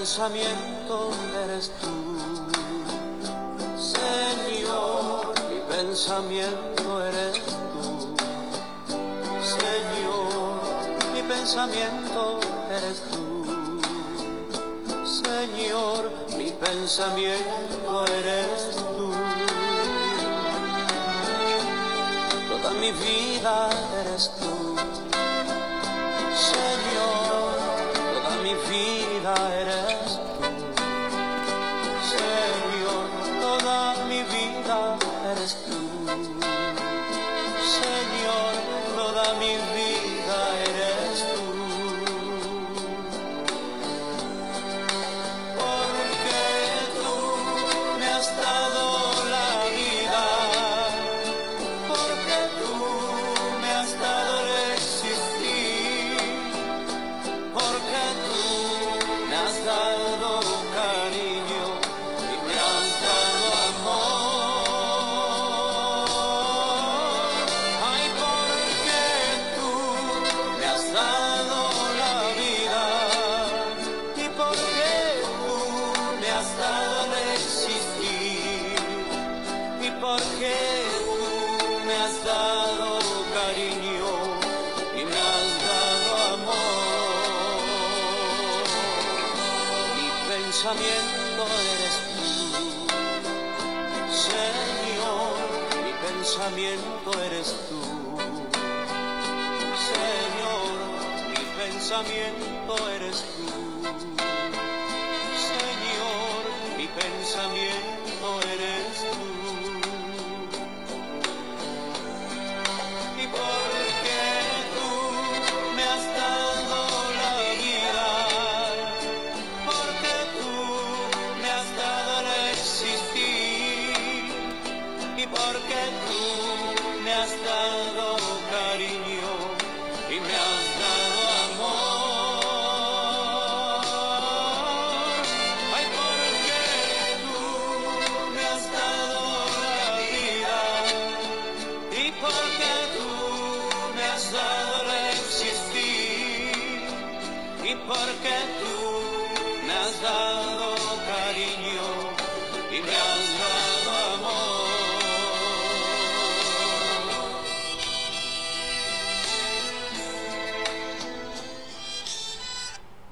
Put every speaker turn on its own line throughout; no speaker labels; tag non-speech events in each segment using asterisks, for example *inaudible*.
pensamiento eres tú. Señor, mi pensamiento eres tú. Señor, mi pensamiento eres tú. Señor, mi pensamiento eres tú. Toda mi vida eres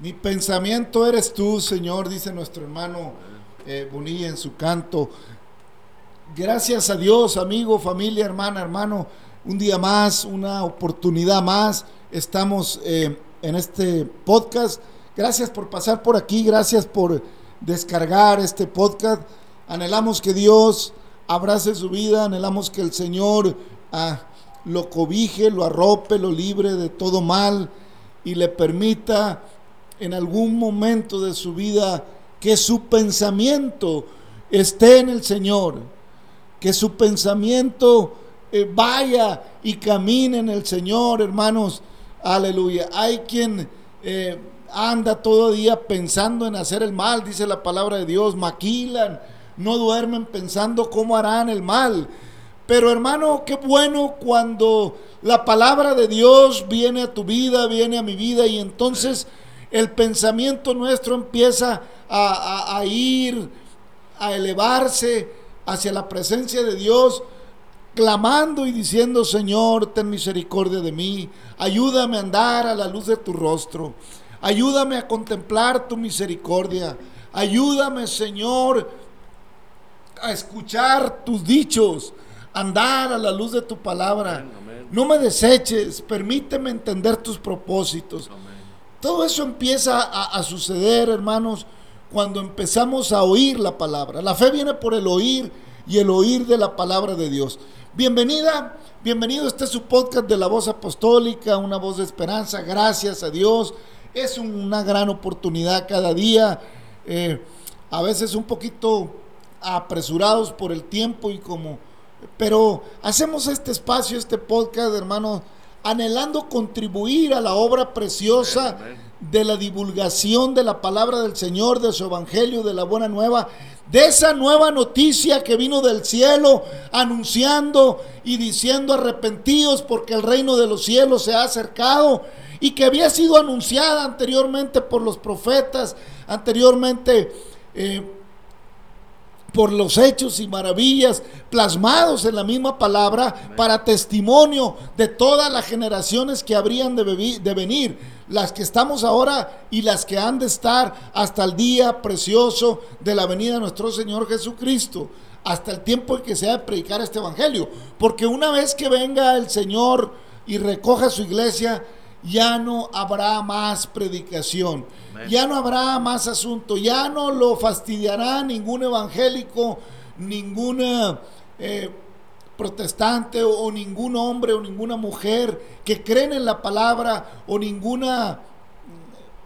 Mi pensamiento eres tú, Señor,
dice nuestro hermano eh, en su canto. Gracias a Dios, amigo, familia, hermana, hermano, un día más, una oportunidad más. Estamos eh, en este podcast. Gracias por pasar por aquí, gracias por descargar este podcast. Anhelamos que Dios abrace su vida, anhelamos que el Señor ah, lo cobije, lo arrope, lo libre de todo mal y le permita en algún momento de su vida que su pensamiento esté en el Señor, que su pensamiento eh, vaya y camine en el Señor, hermanos. Aleluya. Hay quien eh, anda todo día pensando en hacer el mal, dice la palabra de Dios, maquilan, no duermen pensando cómo harán el mal. Pero hermano, qué bueno cuando la palabra de Dios viene a tu vida, viene a mi vida y entonces el pensamiento nuestro empieza a, a- a ir, a elevarse hacia la presencia de Dios, clamando y diciendo, Señor, ten misericordia de mí, ayúdame a andar a la luz de tu rostro, ayúdame a contemplar tu misericordia, ayúdame, Señor, a escuchar tus dichos, andar a la luz de tu palabra. No me deseches, permíteme entender tus propósitos. Todo eso empieza a, suceder, hermanos, cuando empezamos a oír la palabra. La fe viene por el oír y el oír de la palabra de Dios. Bienvenida, bienvenido. Este es su podcast de la voz apostólica, una voz de esperanza. Gracias a Dios. Es una gran oportunidad cada día. eh, a veces un poquito apresurados por el tiempo y como pero hacemos este espacio, este podcast, hermanos, anhelando contribuir a la obra preciosa de la divulgación de la palabra del Señor, de su evangelio, de la buena nueva, de esa nueva noticia que vino del cielo anunciando y diciendo arrepentidos porque el reino de los cielos se ha acercado. y que había sido anunciada anteriormente por los profetas, anteriormente eh, por los hechos y maravillas plasmados en la misma palabra para testimonio de todas las generaciones que habrían de, de, venir, las que estamos ahora y las que han de estar hasta el día precioso de la venida de nuestro Señor Jesucristo, hasta el tiempo en que se ha de predicar este Evangelio. Porque una vez que venga el Señor y recoja su iglesia, ya no habrá más predicación, ya no habrá más asunto, ya no lo fastidiará ningún evangélico, ningún eh, protestante o, ningún hombre o ninguna mujer que creen en la palabra o ninguna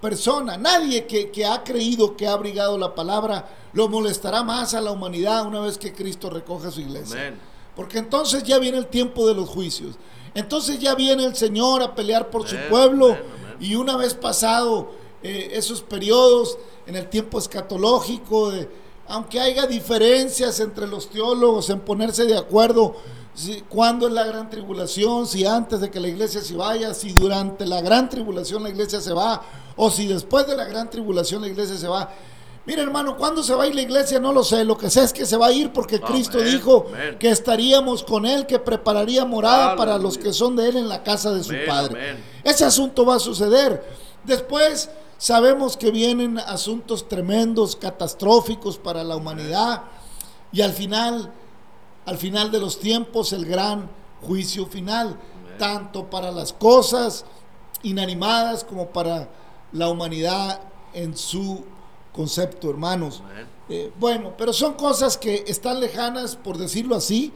persona, nadie que, que ha creído que ha abrigado la palabra, lo molestará más a la humanidad una vez que Cristo recoja su iglesia. Porque entonces ya viene el tiempo de los juicios. Entonces ya viene el Señor a pelear por su pueblo. Y una vez pasado eh, esos periodos en el tiempo escatológico, de, aunque haya diferencias entre los teólogos en ponerse de acuerdo si, cuándo es la gran tribulación, si antes de que la iglesia se vaya, si durante la gran tribulación la iglesia se va, o si después de la gran tribulación la iglesia se va. Mira, hermano, ¿cuándo se va a ir la iglesia? No lo sé. Lo que sé es que se va a ir porque Cristo dijo que estaríamos con Él, que prepararía morada para los que son de Él en la casa de su Padre. Ese asunto va a suceder. Después sabemos que vienen asuntos tremendos, catastróficos para la humanidad. Y al final, al final de los tiempos, el gran juicio final, tanto para las cosas inanimadas como para la humanidad en su concepto, hermanos. Eh, bueno, pero son cosas que están lejanas, por decirlo así,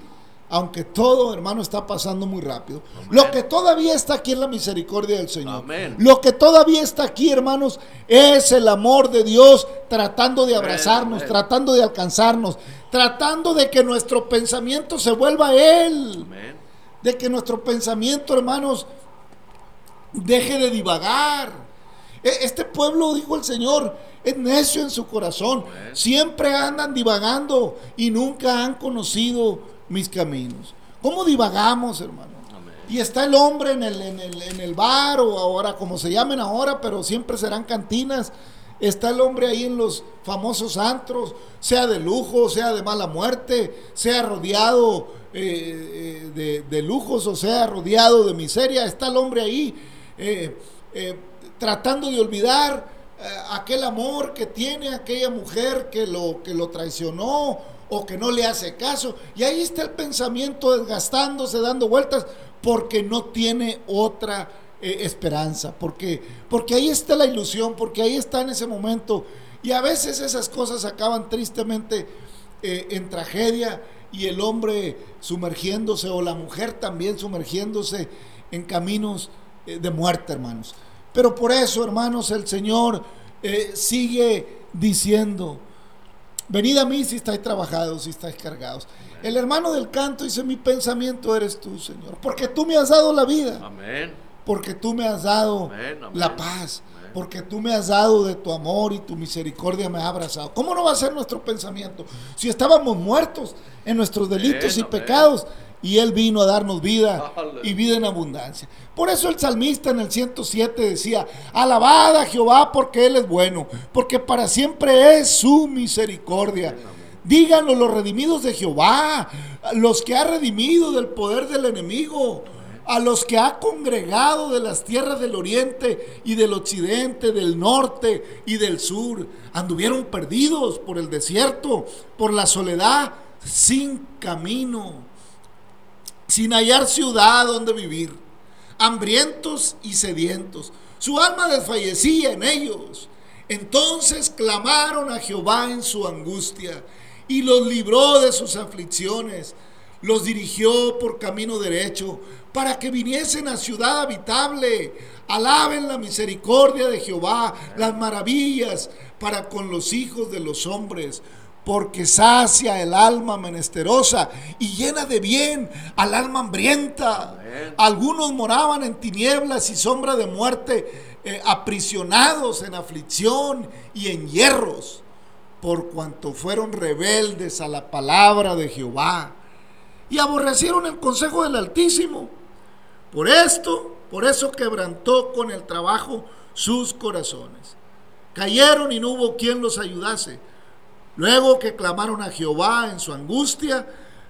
aunque todo, hermano, está pasando muy rápido. Lo que todavía está aquí es la misericordia del Señor. Lo que todavía está aquí, hermanos, es el amor de Dios tratando de abrazarnos, tratando de alcanzarnos, tratando de que nuestro pensamiento se vuelva a Él. De que nuestro pensamiento, hermanos, deje de divagar. E, este pueblo, dijo el Señor, es necio en su corazón. Siempre andan divagando y nunca han conocido mis caminos. ¿Cómo divagamos, hermano? Y está el hombre en el, en, el, en el bar o ahora como se llamen ahora, pero siempre serán cantinas. Está el hombre ahí en los famosos antros, sea de lujo, sea de mala muerte, sea rodeado eh, eh, de, lujos o sea rodeado de miseria. Está el hombre ahí eh, tratando de olvidar aquel amor que tiene aquella mujer que lo, que lo traicionó o que no le hace caso. Y ahí está el pensamiento desgastándose, dando vueltas, porque no tiene otra eh, esperanza, porque, porque ahí está la ilusión, porque ahí está en ese momento. Y a veces esas cosas acaban tristemente eh, en tragedia y el hombre sumergiéndose o la mujer también sumergiéndose en caminos de muerte, hermanos. Pero por eso, hermanos, el Señor eh, sigue diciendo, venid a mí si estáis trabajados, si estáis cargados. El hermano del canto dice, mi pensamiento eres tú, Señor, porque tú me has dado la vida. Amén. Porque tú me has dado la paz. Porque tú me has dado de tu amor y tu misericordia me ha abrazado. ¿Cómo no va a ser nuestro pensamiento? Si estábamos muertos en nuestros delitos y pecados y Él vino a darnos vida y vida en abundancia. Por eso el salmista en el 107 decía, alabada a Jehová porque Él es bueno, porque para siempre es su misericordia. Díganlo los redimidos de Jehová, los que ha redimido del poder del enemigo, a los que ha congregado de las tierras del oriente y del occidente, del norte y del sur. Anduvieron perdidos por el desierto, por la soledad, sin camino sin hallar ciudad donde vivir, hambrientos y sedientos. Su alma desfallecía en ellos. Entonces clamaron a Jehová en su angustia y los libró de sus aflicciones. Los dirigió por camino derecho para que viniesen a ciudad habitable. Alaben la misericordia de Jehová, las maravillas para con los hijos de los hombres porque sacia el alma menesterosa y llena de bien al alma hambrienta. Algunos moraban en tinieblas y sombra de muerte, eh, aprisionados en aflicción y en hierros, por cuanto fueron rebeldes a la palabra de Jehová y aborrecieron el consejo del Altísimo. Por esto Por eso quebrantó con el trabajo sus corazones. Cayeron y no hubo quien los ayudase. Luego que clamaron a Jehová en su angustia,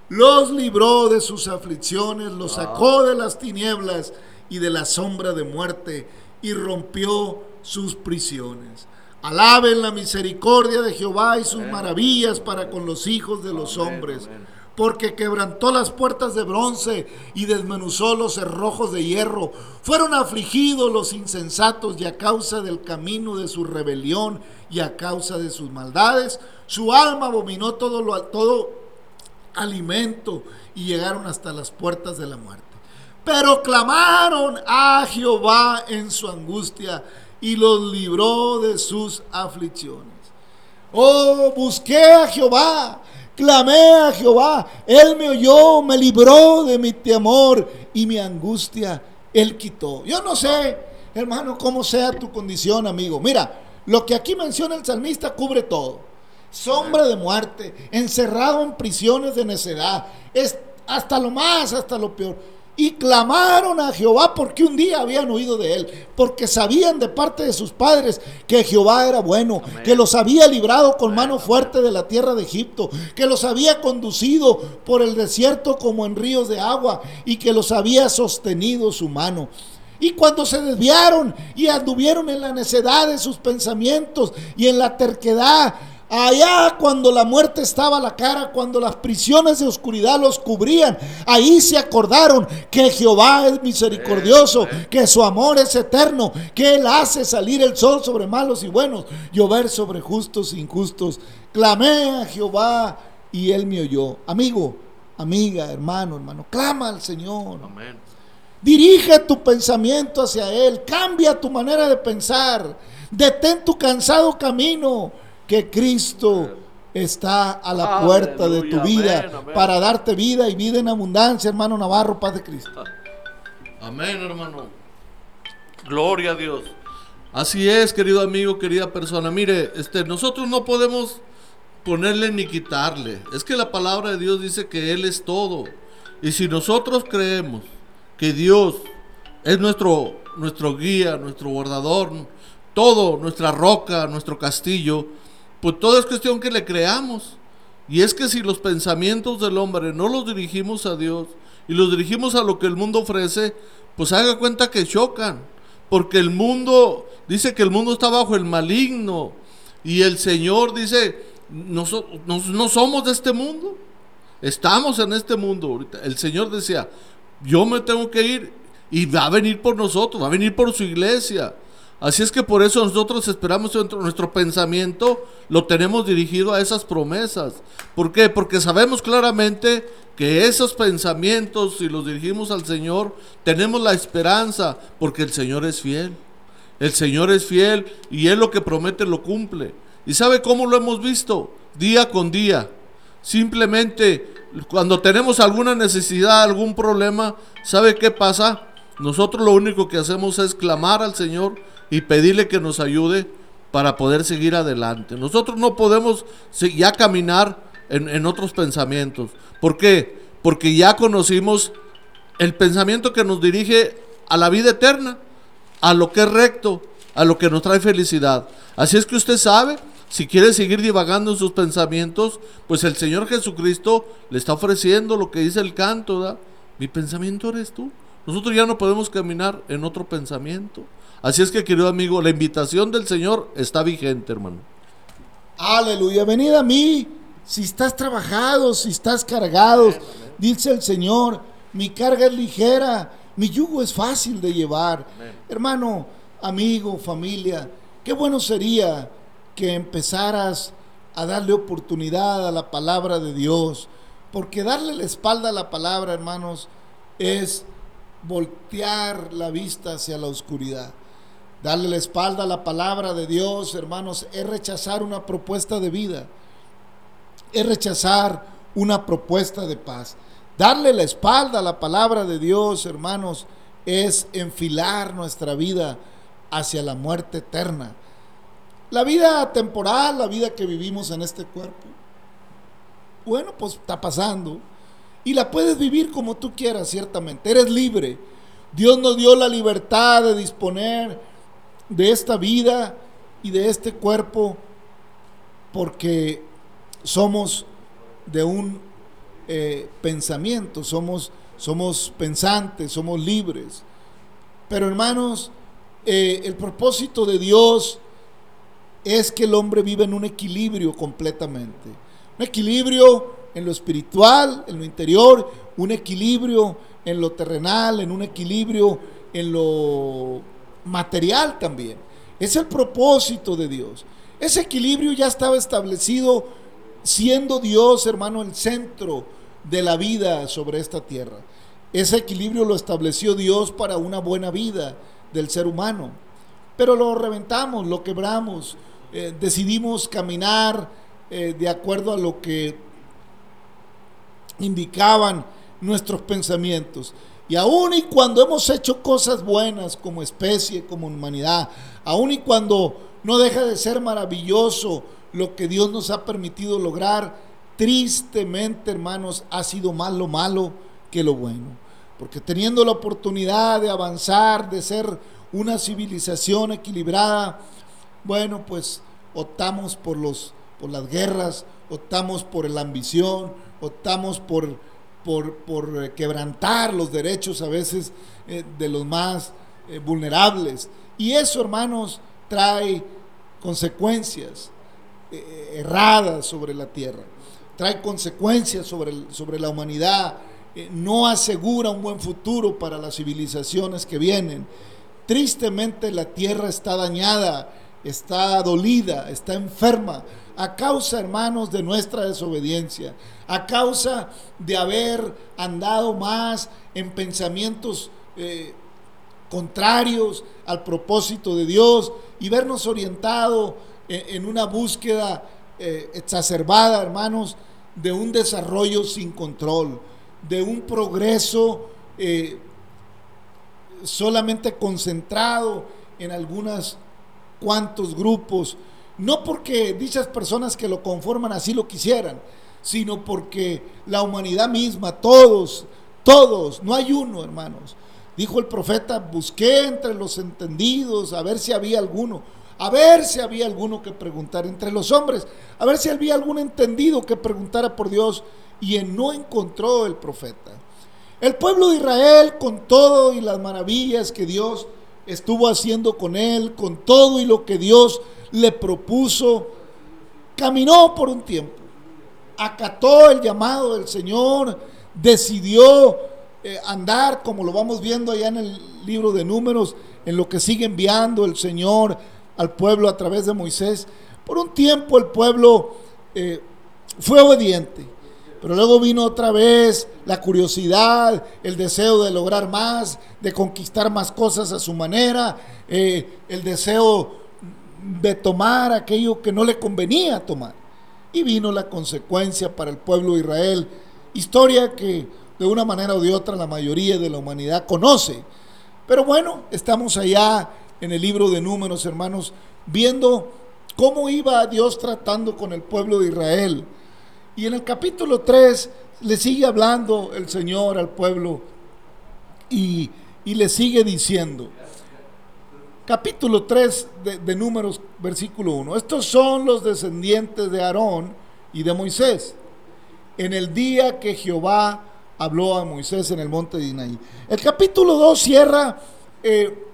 los libró de sus aflicciones, los sacó de las tinieblas y de la sombra de muerte y rompió sus prisiones. Alaben la misericordia de Jehová y sus maravillas para con los hijos de los hombres porque quebrantó las puertas de bronce y desmenuzó los cerrojos de hierro. Fueron afligidos los insensatos y a causa del camino de su rebelión y a causa de sus maldades, su alma abominó todo, lo, todo alimento y llegaron hasta las puertas de la muerte. Pero clamaron a Jehová en su angustia y los libró de sus aflicciones. Oh, busqué a Jehová Clamé a Jehová, Él me oyó, me libró de mi temor y mi angustia, Él quitó. Yo no sé, hermano, cómo sea tu condición, amigo. Mira, lo que aquí menciona el salmista cubre todo. Sombra de muerte, encerrado en prisiones de necedad, es hasta lo más, hasta lo peor y clamaron a Jehová porque un día habían oído de él, porque sabían de parte de sus padres que Jehová era bueno, que los había librado con mano fuerte de la tierra de Egipto, que los había conducido por el desierto como en ríos de agua y que los había sostenido su mano. Y cuando se desviaron y anduvieron en la necedad de sus pensamientos y en la terquedad, Allá cuando la muerte estaba a la cara, cuando las prisiones de oscuridad los cubrían, ahí se acordaron que Jehová es misericordioso, que su amor es eterno, que Él hace salir el sol sobre malos y buenos, llover sobre justos e injustos. Clamé a Jehová y Él me oyó. Amigo, amiga, hermano, hermano, clama al Señor. Dirige tu pensamiento hacia Él, cambia tu manera de pensar, detén tu cansado camino que Cristo está a la puerta de tu vida para darte vida y vida en abundancia, hermano Navarro, paz de Cristo.
Amén, hermano. Gloria a Dios. Así es, querido amigo, querida persona. Mire, este, nosotros no podemos ponerle ni quitarle. Es que la palabra de Dios dice que Él es todo. Y si nosotros creemos que Dios es nuestro, nuestro guía, nuestro guardador, todo, nuestra roca, nuestro castillo, pues todo es cuestión que le creamos. Y es que si los pensamientos del hombre no los dirigimos a Dios y los dirigimos a lo que el mundo ofrece, pues haga cuenta que chocan. Porque el mundo, dice que el mundo está bajo el maligno. Y el Señor dice, no, no somos de este mundo. Estamos en este mundo. El Señor decía, yo me tengo que ir y va a venir por nosotros, va a venir por su iglesia. Así es que por eso nosotros esperamos nuestro pensamiento, lo tenemos dirigido a esas promesas. ¿Por qué? Porque sabemos claramente que esos pensamientos, si los dirigimos al Señor, tenemos la esperanza, porque el Señor es fiel. El Señor es fiel y Él lo que promete lo cumple. ¿Y sabe cómo lo hemos visto? Día con día. Simplemente cuando tenemos alguna necesidad, algún problema, ¿sabe qué pasa? Nosotros lo único que hacemos es clamar al Señor y pedirle que nos ayude para poder seguir adelante. Nosotros no podemos ya caminar en, otros pensamientos. ¿Por qué? Porque ya conocimos el pensamiento que nos dirige a la vida eterna, a lo que es recto, a lo que nos trae felicidad. Así es que usted sabe, si quiere seguir divagando en sus pensamientos, pues el Señor Jesucristo le está ofreciendo lo que dice el canto, Mi pensamiento eres tú. Nosotros ya no podemos caminar en otro pensamiento. Así es que, querido amigo, la invitación del Señor está vigente, hermano.
Aleluya, venid a mí. Si estás trabajado, si estás cargado, dice el Señor, mi carga es ligera, mi yugo es fácil de llevar. Hermano, amigo, familia, qué bueno sería que empezaras a darle oportunidad a la palabra de Dios, porque darle la espalda a la palabra, hermanos, es voltear la vista hacia la oscuridad. Darle la espalda a la palabra de Dios, hermanos, es rechazar una propuesta de vida. Es rechazar una propuesta de paz. Darle la espalda a la palabra de Dios, hermanos, es enfilar nuestra vida hacia la muerte eterna. La vida temporal, la vida que vivimos en este cuerpo, bueno, pues está pasando. Y la puedes vivir como tú quieras, ciertamente. Eres libre. Dios nos dio la libertad de disponer de esta vida y de este cuerpo porque somos de un eh, pensamiento, somos, somos pensantes, somos libres. Pero hermanos, eh, el propósito de Dios es que el hombre vive en un equilibrio completamente. Un equilibrio en lo espiritual, en lo interior, un equilibrio en lo terrenal, en un equilibrio en lo material también. Es el propósito de Dios. Ese equilibrio ya estaba establecido siendo Dios, hermano, el centro de la vida sobre esta tierra. Ese equilibrio lo estableció Dios para una buena vida del ser humano. Pero lo reventamos, lo quebramos, eh, decidimos caminar eh, de acuerdo a lo que indicaban nuestros pensamientos. Y aun y cuando hemos hecho cosas buenas como especie, como humanidad, aun y cuando no deja de ser maravilloso lo que Dios nos ha permitido lograr, tristemente, hermanos, ha sido más lo malo que lo bueno. Porque teniendo la oportunidad de avanzar, de ser una civilización equilibrada, bueno, pues optamos por, los, por las guerras, optamos por la ambición, optamos por, por, eh, quebrantar los derechos a veces eh, de los más eh, vulnerables. Y eso, hermanos, trae consecuencias erradas sobre la tierra, trae consecuencias sobre, sobre la humanidad, no asegura un buen futuro para las civilizaciones que vienen. Tristemente la tierra está dañada, está dolida, está enferma, a causa, hermanos, de nuestra desobediencia, a causa de haber andado más en pensamientos eh, contrarios al propósito de Dios y vernos orientado en, una búsqueda eh, exacerbada, hermanos, de un desarrollo sin control, de un progreso eh, solamente concentrado en algunos cuantos grupos, no porque dichas personas que lo conforman así lo quisieran, sino porque la humanidad misma, todos, todos, no hay uno, hermanos. Dijo el profeta, busqué entre los entendidos a ver si había alguno, a ver si había alguno que preguntar entre los hombres, a ver si había algún entendido que preguntara por Dios, y en no encontró el profeta. El pueblo de Israel, con todo y las maravillas que Dios estuvo haciendo con él, con todo y lo que Dios le propuso, caminó por un tiempo, acató el llamado del Señor, decidió eh, andar, como lo vamos viendo allá en el libro de números, en lo que sigue enviando el Señor al pueblo a través de Moisés. Por un tiempo el pueblo eh, fue obediente pero luego vino otra vez la curiosidad, el deseo de lograr más, de conquistar más cosas a su manera, eh, el deseo de tomar aquello que no le convenía tomar. Y vino la consecuencia para el pueblo de Israel, historia que de una manera o de otra la mayoría de la humanidad conoce. Pero bueno, estamos allá en el libro de números, hermanos, viendo cómo iba Dios tratando con el pueblo de Israel y en el capítulo 3 le sigue hablando el Señor al pueblo y, le sigue diciendo, capítulo 3 de, Números, versículo 1, estos son los descendientes de Aarón y de Moisés, en el día que Jehová habló a Moisés en el monte de Dinaí. El capítulo 2 cierra eh,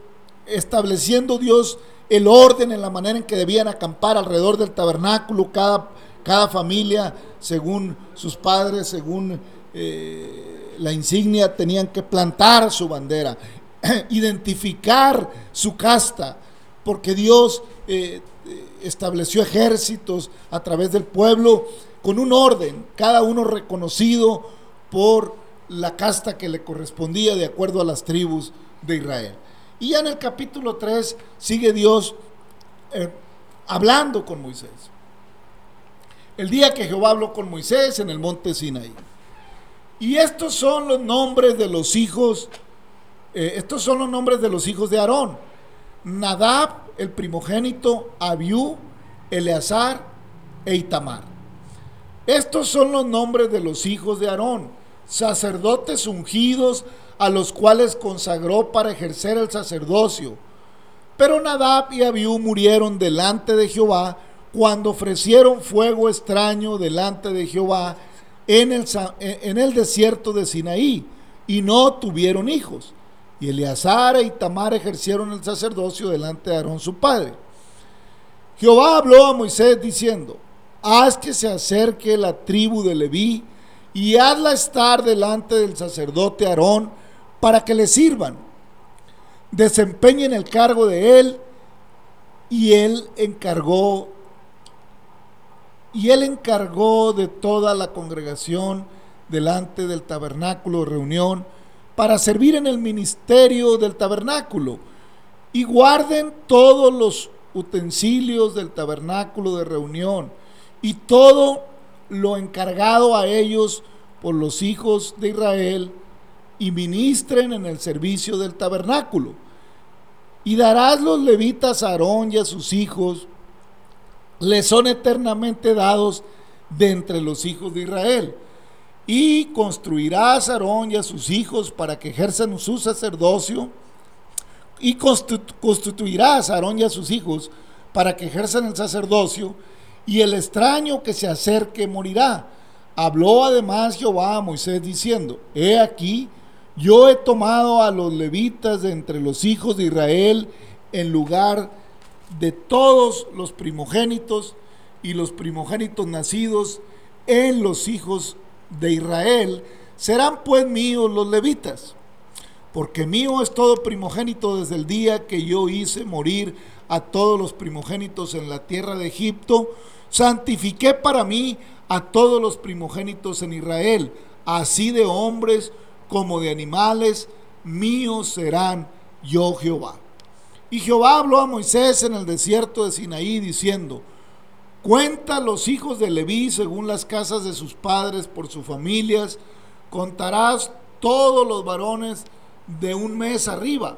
estableciendo Dios el orden en la manera en que debían acampar alrededor del tabernáculo cada cada familia, según sus padres, según eh, la insignia, tenían que plantar su bandera, *clears throat* identificar su casta, porque Dios eh, estableció ejércitos a través del pueblo con un orden, cada uno reconocido por la casta que le correspondía de acuerdo a las tribus de Israel. Y ya en el capítulo 3 sigue Dios eh, hablando con Moisés el día que Jehová habló con Moisés en el monte Sinaí. Y estos son los nombres de los hijos, eh, estos son los nombres de los hijos de Aarón. Nadab, el primogénito, Abiú, Eleazar e Itamar. Estos son los nombres de los hijos de Aarón, sacerdotes ungidos a los cuales consagró para ejercer el sacerdocio. Pero Nadab y Abiú murieron delante de Jehová cuando ofrecieron fuego extraño delante de Jehová en el, en el desierto de Sinaí y no tuvieron hijos. Y Eleazar y Tamar ejercieron el sacerdocio delante de Aarón su padre. Jehová habló a Moisés diciendo, haz que se acerque la tribu de Leví y hazla estar delante del sacerdote Aarón para que le sirvan. Desempeñen el cargo de él y él encargó y él encargó de toda la congregación delante del tabernáculo de reunión para servir en el ministerio del tabernáculo y guarden todos los utensilios del tabernáculo de reunión y todo lo encargado a ellos por los hijos de Israel y ministren en el servicio del tabernáculo. Y darás los levitas a Aarón y a sus hijos, les son eternamente dados de entre los hijos de Israel. Y construirás a Aarón y a sus hijos para que ejerzan su sacerdocio y constituirás a Aarón y a sus hijos para que ejerzan el sacerdocio, y el extraño que se acerque morirá. Habló además Jehová a Moisés diciendo, He aquí, yo he tomado a los levitas de entre los hijos de Israel en lugar de todos los primogénitos y los primogénitos nacidos en los hijos de Israel, serán pues míos los levitas porque mío es todo primogénito desde el día que yo hice morir a todos los primogénitos en la tierra de Egipto, santifiqué para mí a todos los primogénitos en Israel, así de hombres como de animales, míos serán yo Jehová. Y Jehová habló a Moisés en el desierto de Sinaí diciendo, cuenta los hijos de Leví según las casas de sus padres por sus familias, contarás todos los varones de un mes arriba.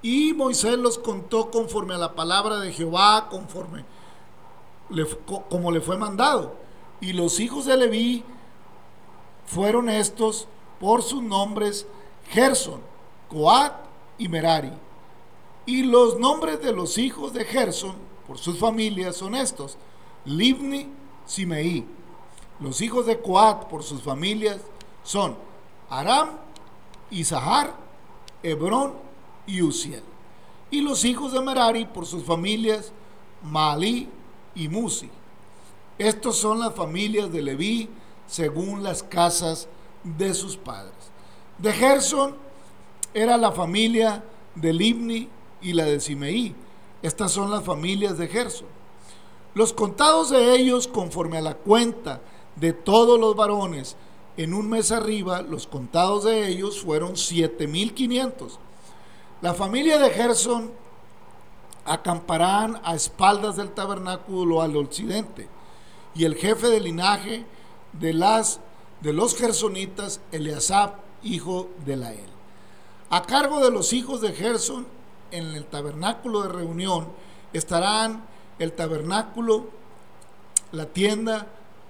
Y Moisés los contó conforme a la palabra de Jehová, conforme como le fue mandado. Y los hijos de Leví fueron estos por sus nombres Gerson, Coat y Merari. Y los nombres de los hijos de Gerson por sus familias son estos: Livni, Simeí. Los hijos de Coat por sus familias son Aram Isahar, Hebrón y Uziel. Y los hijos de Merari por sus familias, Malí y Musi. Estos son las familias de Leví según las casas de sus padres. De Gerson era la familia de Libni y la de Simeí. Estas son las familias de Gerson. Los contados de ellos, conforme a la cuenta de todos los varones en un mes arriba, los contados de ellos fueron 7500. La familia de Gerson acamparán a espaldas del tabernáculo al occidente, y el jefe de linaje de, las, de los gersonitas, Eleazab, hijo de Lael. A cargo de los hijos de Gerson, en el tabernáculo de reunión, estarán el tabernáculo, la tienda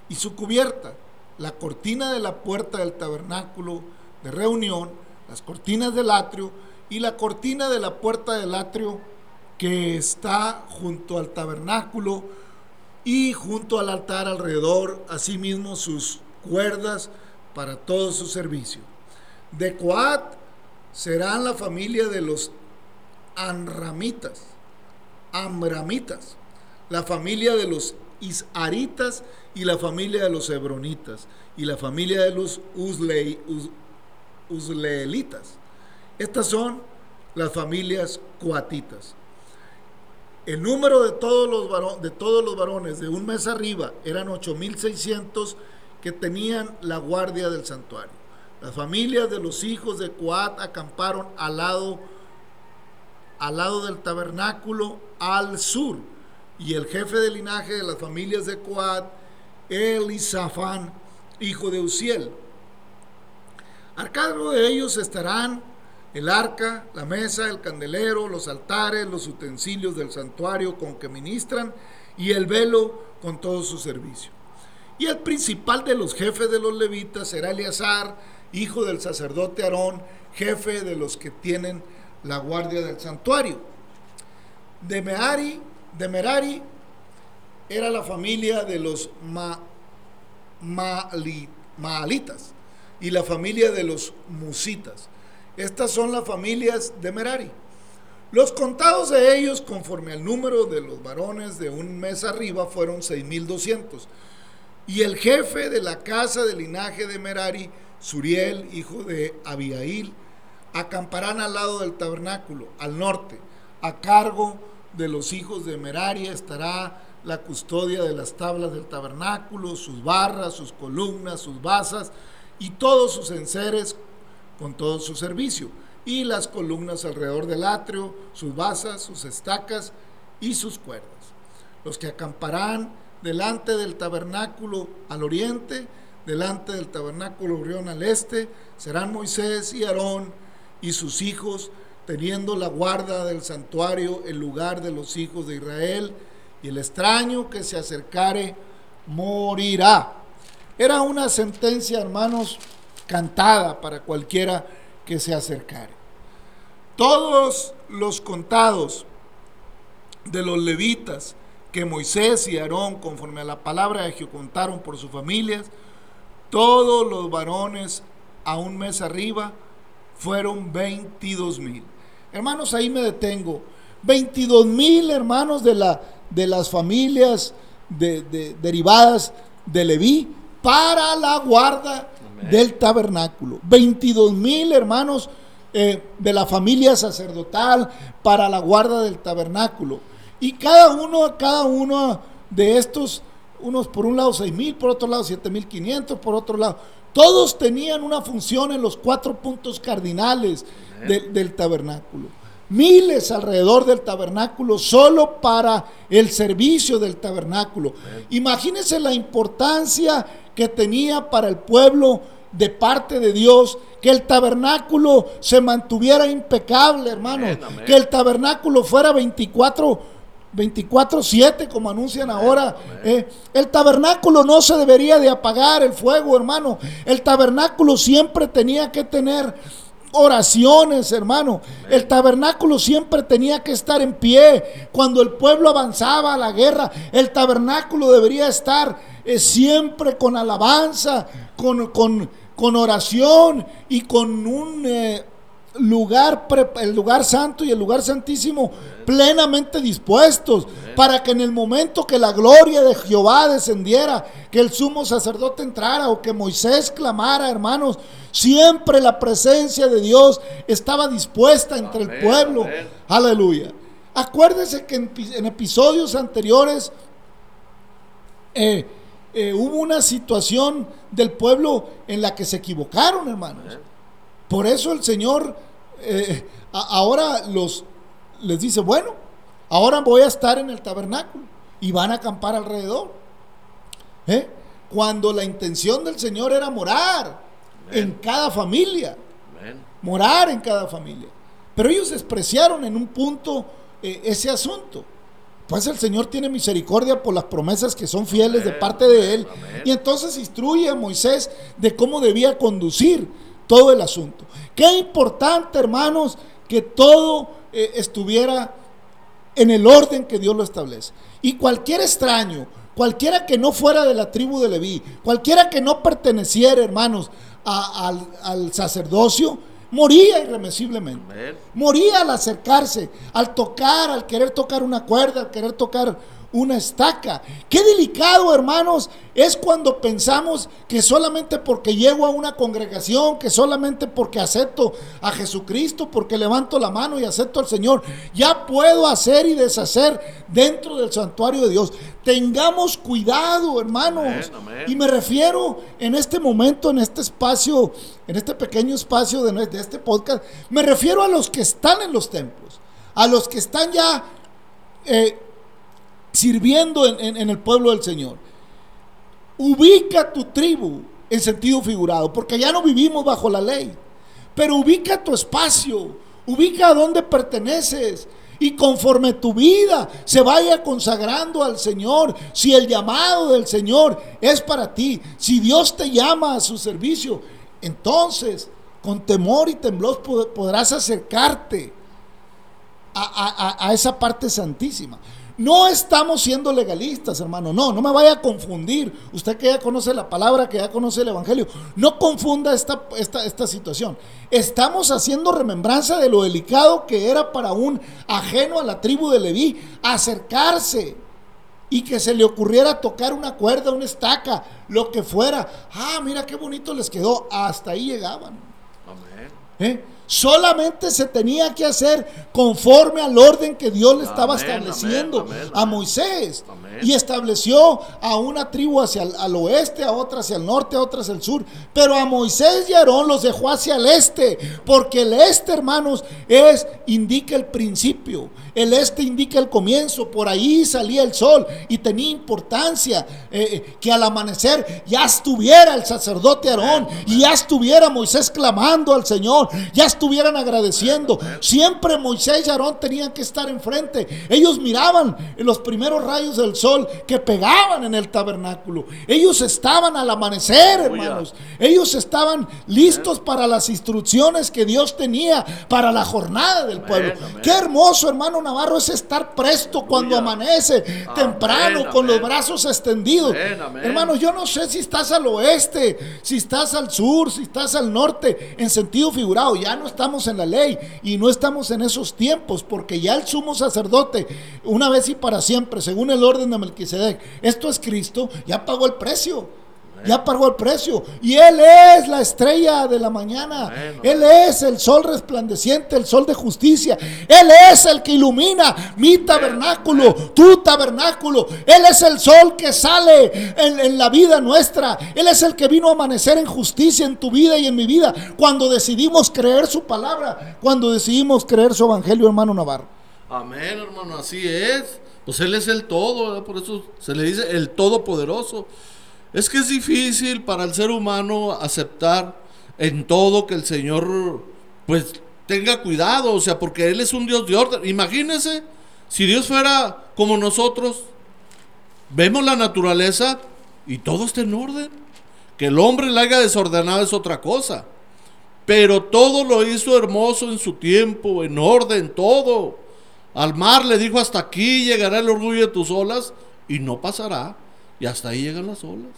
y su cubierta la cortina de la puerta del tabernáculo de reunión, las cortinas del atrio y la cortina de la puerta del atrio que está junto al tabernáculo y junto al altar alrededor, asimismo sus cuerdas para todo su servicio. De Coat serán la familia de los Anramitas, Amramitas, la familia de los Isaritas y la familia de los Hebronitas y la familia de los Usleelitas. Estas son las familias coatitas. El número de todos los, varones, de todos los varones de un mes arriba eran 8.600 que tenían la guardia del santuario. Las familias de los hijos de Coat acamparon al lado, al lado del tabernáculo al sur y el jefe de linaje de las familias de Coat, Elisafán, hijo de Uziel. Al cargo de ellos estarán el arca, la mesa, el candelero, los altares, los utensilios del santuario con que ministran y el velo con todo su servicio. Y el principal de los jefes de los levitas será Eleazar, hijo del sacerdote Aarón, jefe de los que tienen la guardia del santuario. De Merari, de Merari era la familia de los Ma, Maali- Maalitas y la familia de los Musitas. Estas son las familias de Merari. Los contados de ellos, conforme al número de los varones de un mes arriba, fueron 6.200. Y el jefe de la casa del linaje de Merari, Suriel, hijo de Abigail, acamparán al lado del tabernáculo, al norte. A cargo de los hijos de Merari estará la custodia de las tablas del tabernáculo, sus barras, sus columnas, sus basas y todos sus enseres con todo su servicio, y las columnas alrededor del atrio, sus basas, sus estacas y sus cuerdas. Los que acamparán delante del tabernáculo al oriente, delante del tabernáculo orión al este, serán Moisés y Aarón y sus hijos, teniendo la guarda del santuario en lugar de los hijos de Israel, y el extraño que se acercare morirá. Era una sentencia, hermanos, cantada para cualquiera que se acercare. Todos los contados de los levitas que Moisés y Aarón, conforme a la palabra de Jehová, contaron por sus familias, todos los varones a un mes arriba fueron 22 mil. Hermanos, ahí me detengo. 22 mil hermanos de, la, de las familias de- de- derivadas de Leví para la guarda
Amén.
del tabernáculo. 22 mil hermanos eh, de la familia sacerdotal para la guarda del tabernáculo. Y cada uno, cada uno de estos, unos por un lado 6 mil, por otro lado 7 mil 500, por otro lado, todos tenían una función en los cuatro puntos cardinales de- del tabernáculo. Miles alrededor del tabernáculo solo para el servicio del tabernáculo. Imagínense la importancia que tenía para el pueblo de parte de Dios que el tabernáculo se mantuviera impecable, hermano,
Amén, amén.
que el tabernáculo fuera 24 24-7, como anuncian ahora. eh, el tabernáculo no se debería de apagar el fuego, hermano. El tabernáculo siempre tenía que tener oraciones, hermano. El tabernáculo siempre tenía que estar en pie. Cuando el pueblo avanzaba a la guerra, el tabernáculo debería estar eh, siempre con alabanza, con, con- con oración y con un... eh, lugar, el lugar santo y el lugar santísimo plenamente dispuestos para que en el momento que la gloria de Jehová descendiera, que el sumo sacerdote entrara o que Moisés clamara, hermanos, siempre la presencia de Dios estaba dispuesta entre el pueblo. Aleluya. Acuérdese que en episodios anteriores eh, eh, hubo una situación del pueblo en la que se equivocaron, hermanos. Por eso el Señor eh, ahora los les dice, bueno, ahora voy a estar en el tabernáculo y van a acampar alrededor. ¿Eh? Cuando la intención del Señor era morar en cada familia, morar en cada familia. Pero ellos despreciaron en un punto eh, ese asunto. Pues el Señor tiene misericordia por las promesas que son fieles de parte de Él. Y entonces instruye a Moisés de cómo debía conducir todo el asunto. Qué importante, hermanos, que todo eh, estuviera en el orden que Dios lo establece. Y cualquier extraño, cualquiera que no fuera de la tribu de Leví, cualquiera que no perteneciera, hermanos, a- al, al sacerdocio, moría irremisiblemente. Moría al acercarse, al tocar, al querer tocar una cuerda, al querer tocar una estaca. Qué delicado, hermanos, es cuando pensamos que solamente porque llego a una congregación, que solamente porque acepto a Jesucristo, porque levanto la mano y acepto al Señor, ya puedo hacer y deshacer dentro del santuario de Dios. Tengamos cuidado, hermanos. Y me refiero en este momento, en este espacio, en este pequeño espacio de, de este podcast, me refiero a los que están en los templos, a los que están ya eh, sirviendo en, el pueblo del Señor. Ubica tu tribu en sentido figurado, porque ya no vivimos bajo la ley, pero ubica tu espacio, ubica a dónde perteneces. Y conforme tu vida se vaya consagrando al Señor, si el llamado del Señor es para ti, si Dios te llama a su servicio, entonces con temor y temblor pod- podrás acercarte a esa parte santísima. No estamos siendo legalistas, hermano. No, no me vaya a confundir. Usted que ya conoce la palabra, que ya conoce el Evangelio, no confunda esta, esta, esta situación. Estamos haciendo remembranza de lo delicado que era para un ajeno a la tribu de Leví acercarse y que se le ocurriera tocar una cuerda, una estaca, lo que fuera. Ah, mira qué bonito les quedó. Hasta ahí llegaban. ¿Eh? Solamente se tenía que hacer conforme al orden que Dios le estaba
Amén,
estableciendo
amén, amén,
a. Moisés. Y estableció a una tribu hacia el al oeste, a otra hacia el norte, a otra hacia el sur. Pero a Moisés y a Aarón los dejó hacia el este. Porque el este, hermanos, es, indica el principio. El este indica el comienzo. Por ahí salía el sol. Y tenía importancia eh, que al amanecer ya estuviera el sacerdote Aarón. Y ya estuviera Moisés clamando al Señor. Ya estuvieran agradeciendo. Siempre Moisés y Aarón tenían que estar enfrente. Ellos miraban los primeros rayos del sol que pegaban en el tabernáculo. Ellos estaban al amanecer, hermanos. Ellos estaban listos para las instrucciones que Dios tenía para la jornada del pueblo. Qué hermoso, hermano Navarro, es estar presto cuando amanece, temprano, con los brazos extendidos. Hermano, yo no sé si estás al oeste, si estás al sur, si estás al norte, en sentido figurado. Ya no estamos en la ley y no estamos en esos tiempos, porque ya el sumo sacerdote, una vez y para siempre, según el orden de Melquisedec, esto es Cristo, ya pagó el precio. Ya pagó el precio. Y Él es la estrella de la mañana. Él es el sol resplandeciente, el sol de justicia. Él es el que ilumina mi tabernáculo, tu tabernáculo. Él es el sol que sale en, en la vida nuestra. Él es el que vino a amanecer en justicia en tu vida y en mi vida. Cuando decidimos creer su palabra, cuando decidimos creer su evangelio, hermano Navarro.
Amén, hermano, así es. Pues Él es el todo, por eso se le dice el todopoderoso. Es que es difícil para el ser humano aceptar en todo que el Señor, pues, tenga cuidado, o sea, porque Él es un Dios de orden. Imagínense si Dios fuera como nosotros, vemos la naturaleza y todo está en orden. Que el hombre la haya desordenado es otra cosa. Pero todo lo hizo hermoso en su tiempo, en orden, todo. Al mar le dijo, hasta aquí llegará el orgullo de tus olas y no pasará. Y hasta ahí llegan las olas.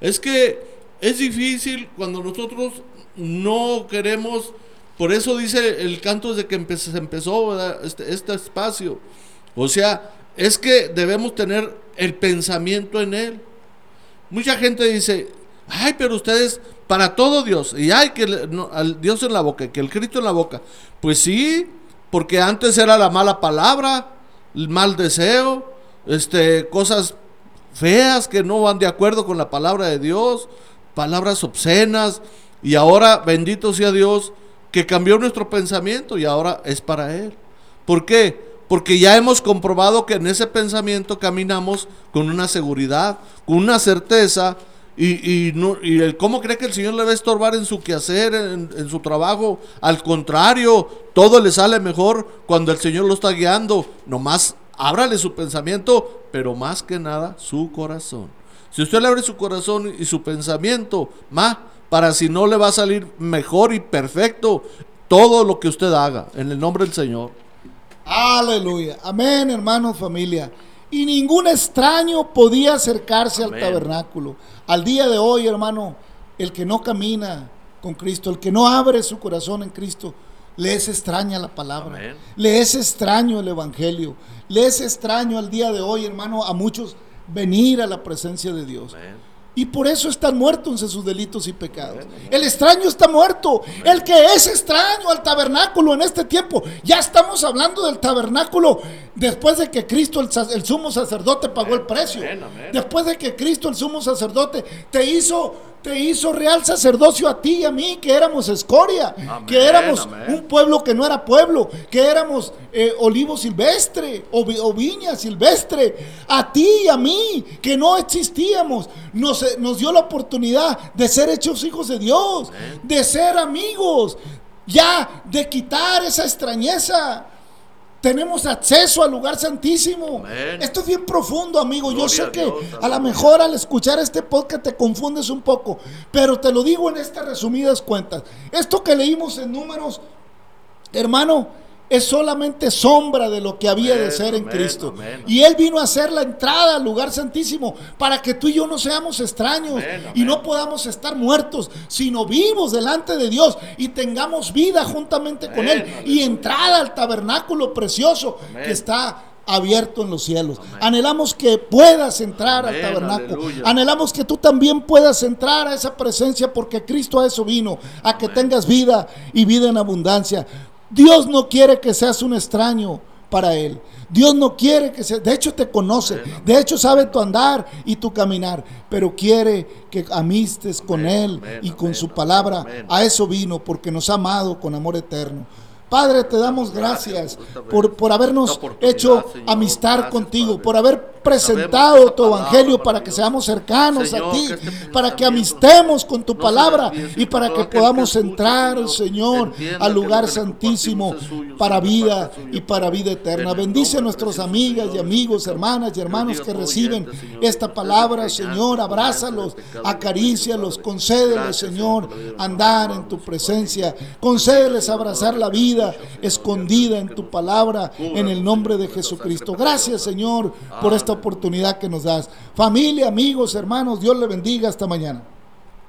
Es que es difícil cuando nosotros no queremos, por eso dice el canto desde que se empezó este, este espacio. O sea, es que debemos tener el pensamiento en Él. Mucha gente dice, ay, pero ustedes, para todo Dios, y hay que al Dios en la boca, que el Cristo en la boca. Pues sí, porque antes era la mala palabra, el mal deseo, este, cosas feas que no van de acuerdo con la palabra de Dios, palabras obscenas, y ahora, bendito sea Dios, que cambió nuestro pensamiento y ahora es para Él. ¿Por qué? Porque ya hemos comprobado que en ese pensamiento caminamos con una seguridad, con una certeza, y, y no, y el cómo cree que el Señor le va a estorbar en su quehacer, en, en su trabajo. Al contrario, todo le sale mejor cuando el Señor lo está guiando. Nomás ábrale su pensamiento, pero más que nada su corazón. Si usted le abre su corazón y su pensamiento, más para si no le va a salir mejor y perfecto todo lo que usted haga, en el nombre del Señor.
Aleluya. Amén, hermanos, familia. Y ningún extraño podía acercarse
Amén.
al tabernáculo. Al día de hoy, hermano, el que no camina con Cristo, el que no abre su corazón en Cristo, le es extraña la palabra.
Amén.
Le es extraño el evangelio. Le es extraño al día de hoy, hermano, a muchos venir a la presencia de Dios. Y por eso están muertos en sus delitos y pecados. El extraño está muerto. El que es extraño al tabernáculo en este tiempo. Ya estamos hablando del tabernáculo después de que Cristo, el, sumo sacerdote, pagó el precio. Después de que Cristo, el sumo sacerdote, te hizo, te hizo real sacerdocio a ti y a mí, que éramos escoria,
Amén,
que éramos
amén.
un pueblo que no era pueblo, que éramos eh, olivo silvestre o, vi- o viña silvestre, a ti y a mí, que no existíamos, nos, eh, nos dio la oportunidad de ser hechos hijos de Dios, de ser amigos, ya de quitar esa extrañeza. Tenemos acceso al lugar santísimo.
Amén.
Esto es bien profundo, amigo. Yo sé
a
que
Dios,
a lo mejor al escuchar este podcast te confundes un poco, pero te lo digo en estas resumidas cuentas. Esto que leímos en números, hermano, es solamente sombra de lo que había de ser en
amén,
Cristo.
amén.
Y Él vino a hacer la entrada al lugar santísimo para que tú y yo no seamos extraños y no podamos estar muertos, sino vivos delante de Dios y tengamos vida juntamente con Él y entrada al tabernáculo precioso que está abierto en los cielos. Anhelamos que puedas entrar
Amén,
al tabernáculo.
aleluya.
Anhelamos que tú también puedas entrar a esa presencia porque Cristo a eso vino, a que tengas vida y vida en abundancia. Dios no quiere que seas un extraño para Él. Dios no quiere que seas, de hecho te conoce, de hecho sabe tu andar y tu caminar, pero quiere que amistes con Él y con su palabra. A eso vino, porque nos ha amado con amor eterno. Padre, te damos
Gracias por
por, habernos hecho amistad contigo, por haber presentado tu evangelio para que seamos cercanos a ti,
este
para que amistemos con tu palabra y para que podamos entrar,
Señor,
al lugar santísimo para vida y para vida eterna. Bendice a nuestras amigas y amigos, hermanas y hermanos que reciben esta palabra, Señor. Abrázalos, acarícialos, concédeles, Señor,
vida,
andar en tu presencia. Concédeles abrazar la escondida en tu palabra, en el nombre de Jesucristo. Gracias, Señor, por esta oportunidad que nos das. Familia, amigos, hermanos, Dios le bendiga hasta mañana.